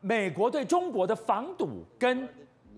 美国对中国的防堵跟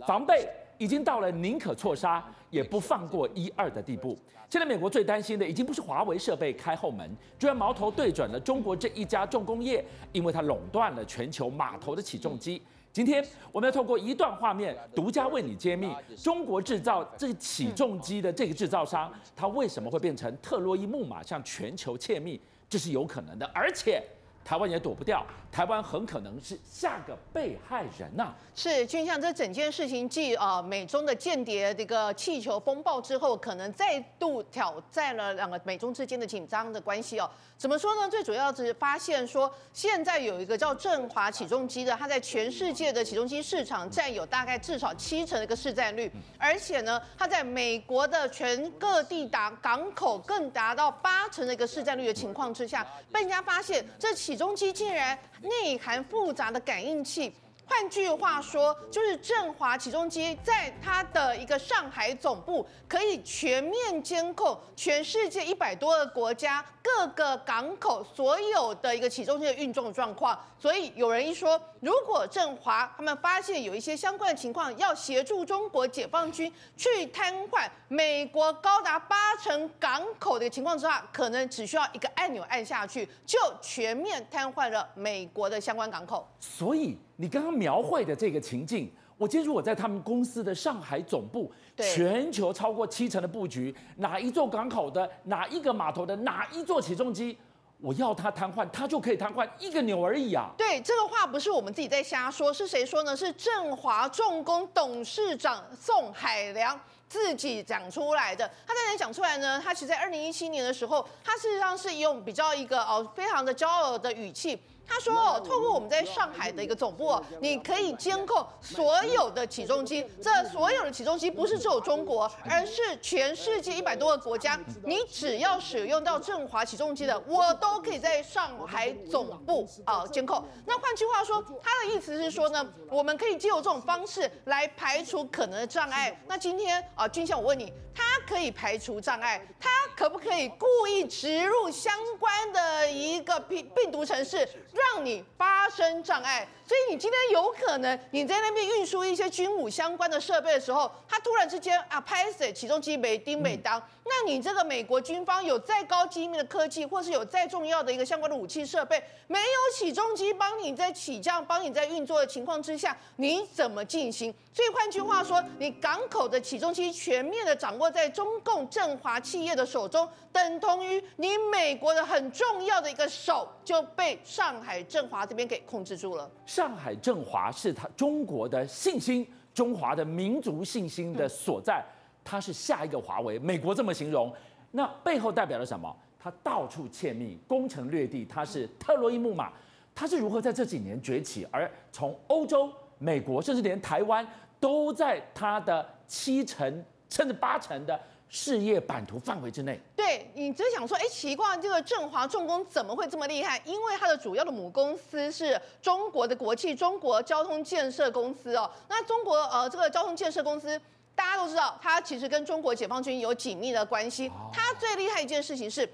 防备已经到了宁可错杀也不放过一二的地步。现在美国最担心的已经不是华为设备开后门，居然矛头对准了中国这一家重工业，因为它垄断了全球码头的起重机。今天我们要透过一段画面，独家为你揭秘中国制造这起重机的这个制造商，它为什么会变成特洛伊木马向全球窃密？这是有可能的，而且。台湾也躲不掉，台湾很可能是下个被害人呐、啊。是，就像这整件事情继啊美中的间谍这个气球风暴之后，可能再度挑战了两个美中之间的紧张的关系哦。怎么说呢？最主要是发现说，现在有一个叫振华起重机的，它在全世界的起重机市场占有大概至少七成的一个市占率，而且呢，它在美国的全各地达港口更达到八成的一个市占率的情况之下，被人家发现这起起重机竟然内含复杂的感应器。换句话说，就是振华起重机在它的一个上海总部，可以全面监控全世界一百多个国家各个港口所有的一个起重机的运作状况。所以有人一说，如果振华他们发现有一些相关的情况，要协助中国解放军去瘫痪美国高达八成港口的情况之下，可能只需要一个按钮按下去，就全面瘫痪了美国的相关港口。所以。你刚刚描绘的这个情境，我今天如果在他们公司的上海总部，全球超过七成的布局，哪一座港口的，哪一个码头的，哪一座起重机，我要它瘫痪，它就可以瘫痪一个钮而已啊！对，这个话不是我们自己在瞎说，是谁说呢？是振华重工董事长宋海良自己讲出来的。他在哪里讲出来呢？他其实在二零一七年的时候，他事实上是用比较一个哦非常的骄傲的语气。他说：“透过我们在上海的一个总部，你可以监控所有的起重机。这所有的起重机不是只有中国，而是全世界一百多个国家。你只要使用到振华起重机的，我都可以在上海总部啊监控。那换句话说，他的意思是说呢，我们可以借由这种方式来排除可能的障碍。那今天啊，君相，我问你，他可以排除障碍，他可不可以故意植入相关的一个病病毒城市？”让你发生障碍，所以你今天有可能你在那边运输一些军武相关的设备的时候，他突然之间啊拍死起重机没叮没当，那你这个美国军方有再高机密的科技，或是有再重要的一个相关的武器设备，没有起重机帮你在起降、帮你在运作的情况之下，你怎么进行？所以换句话说，你港口的起重机全面的掌握在中共振华企业的手中，等同于你美国的很重要的一个手就被上海振华这边给控制住了。上海振华是他中国的信心，中华的民族信心的所在。它是下一个华为，美国这么形容，那背后代表了什么？它到处窃密，攻城略地，它是特洛伊木马。它是如何在这几年崛起？而从欧洲、美国，甚至连台湾，都在它的七成甚至八成的。事业版图范围之内，对，你只想说，哎，奇怪，这个振华重工怎么会这么厉害？因为它的主要的母公司是中国的国企中国交通建设公司哦。那中国呃，这个交通建设公司大家都知道，它其实跟中国解放军有紧密的关系。它最厉害一件事情是，它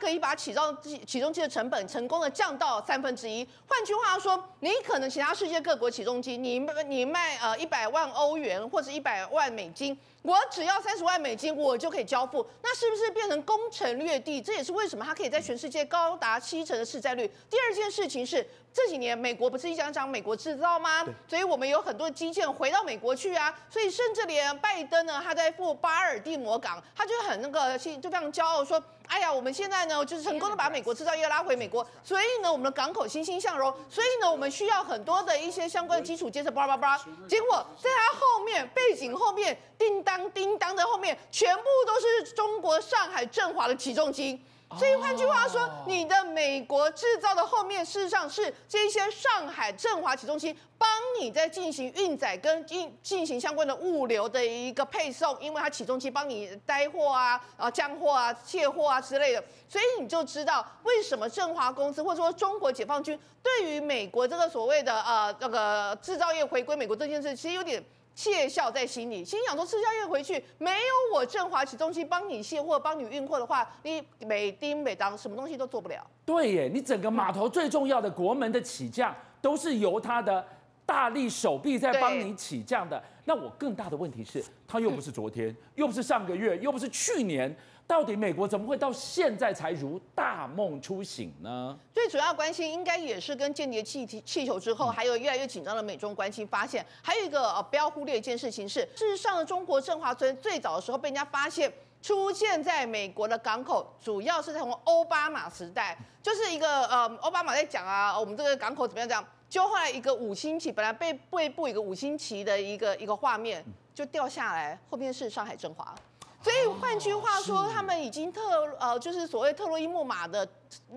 可以把起造机起重机的成本成功的降到三分之一。换句话说，你可能其他世界各国起重机，你你卖呃一百万欧元或者一百万美金。我只要三十万美金，我就可以交付，那是不是变成攻城略地？这也是为什么它可以在全世界高达七成的市占率。第二件事情是，这几年美国不是一讲讲美国制造吗？所以我们有很多基建回到美国去啊，所以甚至连拜登呢，他在赴巴尔的摩港，他就很那个，就非常骄傲说。哎呀，我们现在呢，就是成功的把美国制造业拉回美国，所以呢，我们的港口欣欣向荣，所以呢，我们需要很多的一些相关的基础建设，巴拉巴拉。结果在它后面背景后面，叮当叮当的后面，全部都是中国上海振华的起重机。所以换句话说，你的美国制造的后面，事实上是这些上海振华起重机帮你在进行运载跟进进行相关的物流的一个配送，因为它起重机帮你带货啊、啊降货啊、卸货啊之类的，所以你就知道为什么振华公司或者说中国解放军对于美国这个所谓的呃那个制造业回归美国这件事，其实有点。窃笑在心里，心想说：制造业回去没有我振华起重机帮你卸货、帮你运货的话，你每丁每当什么东西都做不了。对耶，你整个码头最重要的国门的起降都是由他的大力手臂在帮你起降的。那我更大的问题是，它又不是昨天，又不是上个月，又不是去年。到底美国怎么会到现在才如大梦初醒呢？最主要关心应该也是跟间谍气气球之后，还有越来越紧张的美中关系。发现还有一个呃不要忽略一件事情是，事实上中国振华村最早的时候被人家发现出现在美国的港口，主要是从奥巴马时代，就是一个呃奥巴马在讲啊，我们这个港口怎么样怎样，就后来一个五星旗本来被背部一个五星旗的一个一个画面就掉下来，后面是上海振华。所以换句话说，他们已经特呃，就是所谓特洛伊木马的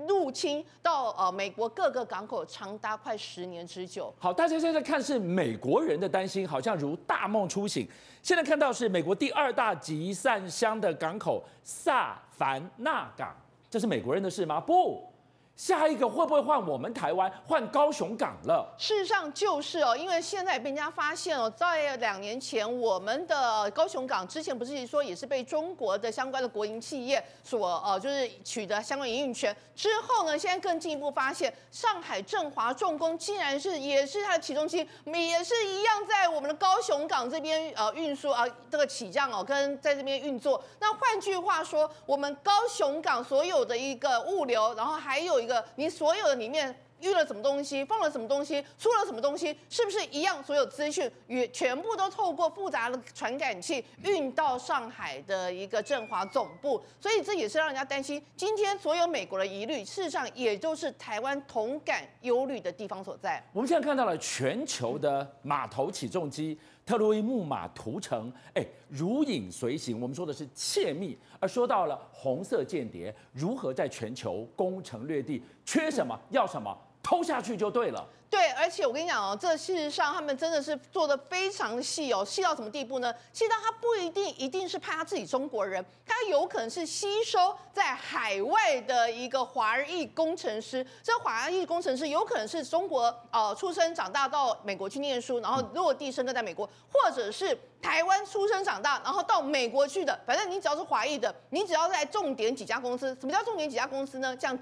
入侵到呃美国各个港口，长达快十年之久。好，大家现在看是美国人的担心，好像如大梦初醒。现在看到是美国第二大集散箱的港口萨凡纳港，这是美国人的事吗？不。下一个会不会换我们台湾换高雄港了？事实上就是哦，因为现在被人家发现哦，在两年前我们的高雄港之前不是说也是被中国的相关的国营企业所呃就是取得相关营运权之后呢，现在更进一步发现上海振华重工竟然是也是它的起重机，也是一样在我们的高雄港这边呃运输啊这个起降哦跟在这边运作。那换句话说，我们高雄港所有的一个物流，然后还有。一个，你所有的里面运了什么东西，放了什么东西，出了什么东西，是不是一样？所有资讯也全部都透过复杂的传感器运到上海的一个振华总部，所以这也是让人家担心。今天所有美国的疑虑，事实上也就是台湾同感忧虑的地方所在。我们现在看到了全球的码头起重机。特洛伊木马屠城，哎，如影随形。我们说的是窃密，而说到了红色间谍如何在全球攻城略地，缺什么要什么，偷下去就对了。对，而且我跟你讲哦，这事实上他们真的是做的非常细哦，细到什么地步呢？细到他不一定一定是派他自己中国人，他有可能是吸收在海外的一个华裔工程师。这华裔工程师有可能是中国呃出生长大到美国去念书，然后落地生根在美国，或者是台湾出生长大然后到美国去的。反正你只要是华裔的，你只要在重点几家公司。什么叫重点几家公司呢？像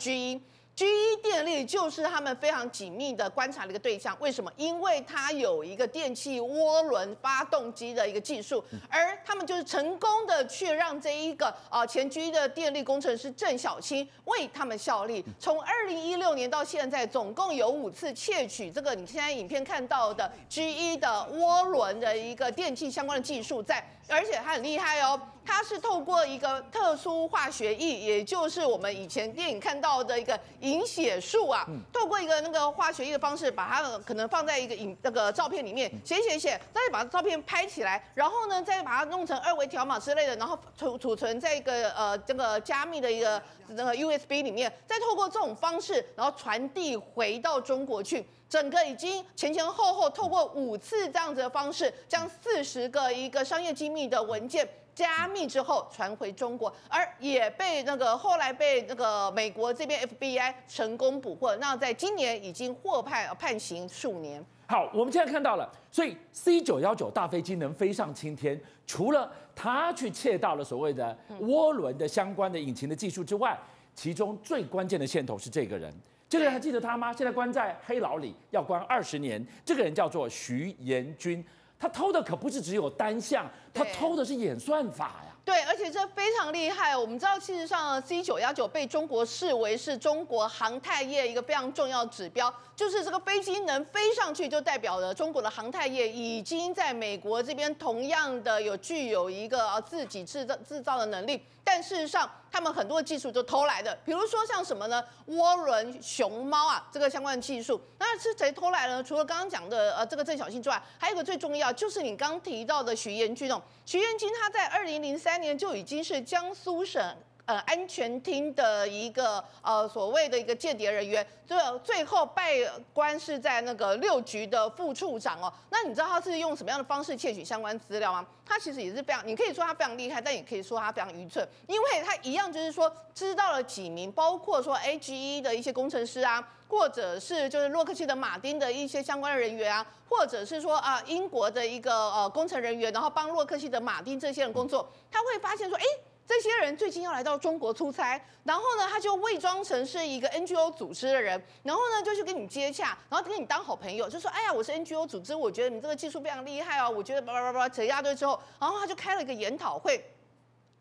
GE。电力就是他们非常紧密的观察的一个对象，为什么？因为它有一个电气涡轮发动机的一个技术，而他们就是成功的去让这一个啊前 GE 的电力工程师郑小青为他们效力。从二零一六年到现在，总共有五次窃取这个你现在影片看到的 GE 的涡轮的一个电气相关的技术在，而且它很厉害哦。它是透过一个特殊化学液，也就是我们以前电影看到的一个银写素啊，透过一个那个化学液的方式，把它可能放在一个影那个照片里面写写写，再把照片拍起来，然后呢再把它弄成二维条码之类的，然后储储存在一个呃这个加密的一个那个 USB 里面，再透过这种方式，然后传递回到中国去，整个已经前前后后透过五次这样子的方式，将四十个一个商业机密的文件。加密之后传回中国，而也被那个后来被那个美国这边 FBI 成功捕获。那在今年已经获判判刑数年。好，我们现在看到了，所以 C 九幺九大飞机能飞上青天，除了他去窃盗了所谓的涡轮的相关的引擎的技术之外，其中最关键的线头是这个人。这个人还记得他吗？现在关在黑牢里，要关二十年。这个人叫做徐延军。他偷的可不是只有单项，他偷的是演算法呀。对，而且这非常厉害。我们知道，其实上 C 九幺九被中国视为是中国航太业一个非常重要指标，就是这个飞机能飞上去，就代表了中国的航太业已经在美国这边同样的有具有一个自己制造制造的能力。但事实上，他们很多技术都偷来的，比如说像什么呢？涡轮熊猫啊，这个相关的技术，那是谁偷来呢？除了刚刚讲的呃这个郑小庆之外，还有一个最重要，就是你刚提到的徐彦军哦。徐彦军他在二零零三三年就已经是江苏省。呃，安全厅的一个呃所谓的一个间谍人员，最最后拜官是在那个六局的副处长哦。那你知道他是用什么样的方式窃取相关资料吗？他其实也是非常，你可以说他非常厉害，但也可以说他非常愚蠢，因为他一样就是说知道了几名，包括说 A G E 的一些工程师啊，或者是就是洛克希德马丁的一些相关的人员啊，或者是说啊英国的一个呃工程人员，然后帮洛克希德马丁这些人工作，他会发现说，哎。这些人最近要来到中国出差，然后呢，他就伪装成是一个 NGO 组织的人，然后呢，就去跟你接洽，然后跟你当好朋友，就说，哎呀，我是 NGO 组织，我觉得你这个技术非常厉害哦，我觉得叭叭叭叭扯一大堆之后，然后他就开了一个研讨会。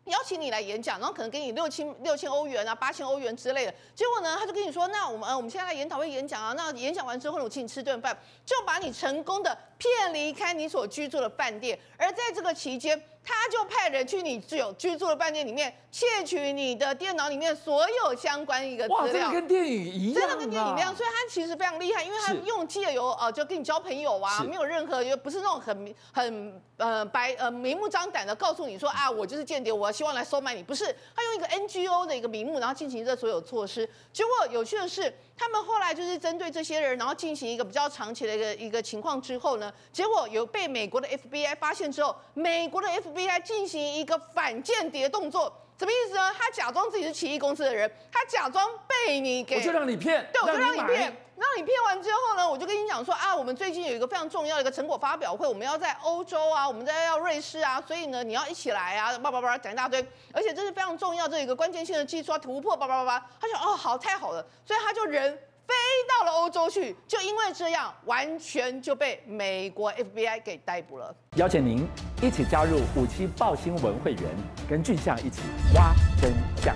邀请你来演讲，然后可能给你六千六千欧元啊，八千欧元之类的。结果呢，他就跟你说，那我们呃，我们现在来研讨会演讲啊，那演讲完之后呢，我请你吃顿饭，就把你成功的骗离开你所居住的饭店。而在这个期间，他就派人去你具有居住的饭店里面窃取你的电脑里面所有相关一个资料。哇，这个跟电影一样，真的跟电影一样。所以他其实非常厉害，因为他用借由呃，就跟你交朋友啊，没有任何，又不是那种很很呃白呃明目张胆的告诉你说啊，我就是间谍，我希望来收买你。不是，他用一个 NGO 的一个名目，然后进行这所有措施。结果有趣的是，他们后来就是针对这些人，然后进行一个比较长期的一个一个情况之后呢，结果有被美国的 FBI 发现之后，美国的 FBI 进行一个反间谍动作，什么意思呢？他假装自己是奇异公司的人，他假装被你给，我就让你骗，对，我就让你骗。你骗完之后呢，我就跟你讲说啊，我们最近有一个非常重要的一个成果发表会，我们要在欧洲啊，我们在要瑞士啊，所以呢，你要一起来啊，叭叭叭讲一大堆，而且这是非常重要这一个关键性的技术啊，突破叭叭叭叭，他就哦好，太好了，所以他就人飞到了欧洲去，就因为这样，完全就被美国 FBI 给逮捕了。邀请您一起加入五七报新闻会员，跟俊相一起挖真相。